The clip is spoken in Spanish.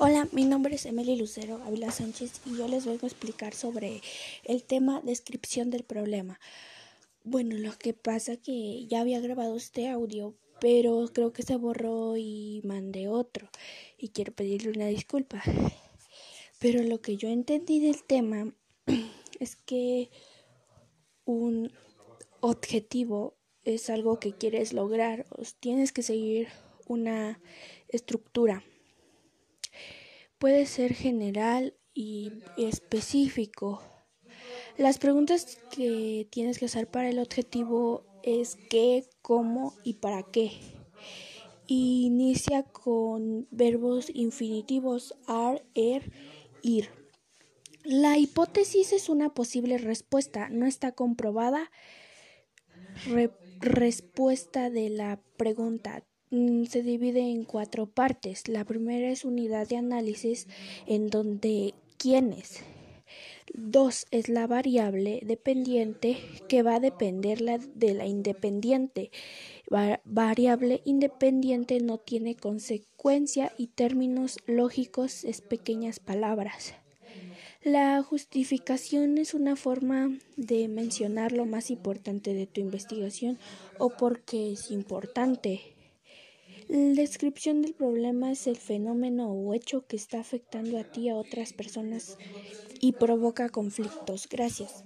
Hola, mi nombre es Emily Lucero Ávila Sánchez y yo les vengo a explicar sobre el tema descripción del problema. Bueno, lo que pasa que ya había grabado este audio, pero creo que se borró y mandé otro y quiero pedirle una disculpa. Pero lo que yo entendí del tema es que un objetivo es algo que quieres lograr, tienes que seguir una estructura puede ser general y específico. Las preguntas que tienes que hacer para el objetivo es qué, cómo y para qué. Inicia con verbos infinitivos ar, er, ir. La hipótesis es una posible respuesta, no está comprobada. respuesta de la pregunta se divide en cuatro partes. La primera es unidad de análisis en donde quiénes. Dos es la variable dependiente que va a depender de la independiente. variable independiente no tiene consecuencia y términos lógicos es pequeñas palabras. La justificación es una forma de mencionar lo más importante de tu investigación o porque es importante. La descripción del problema es el fenómeno o hecho que está afectando a ti a otras personas y provoca conflictos. Gracias.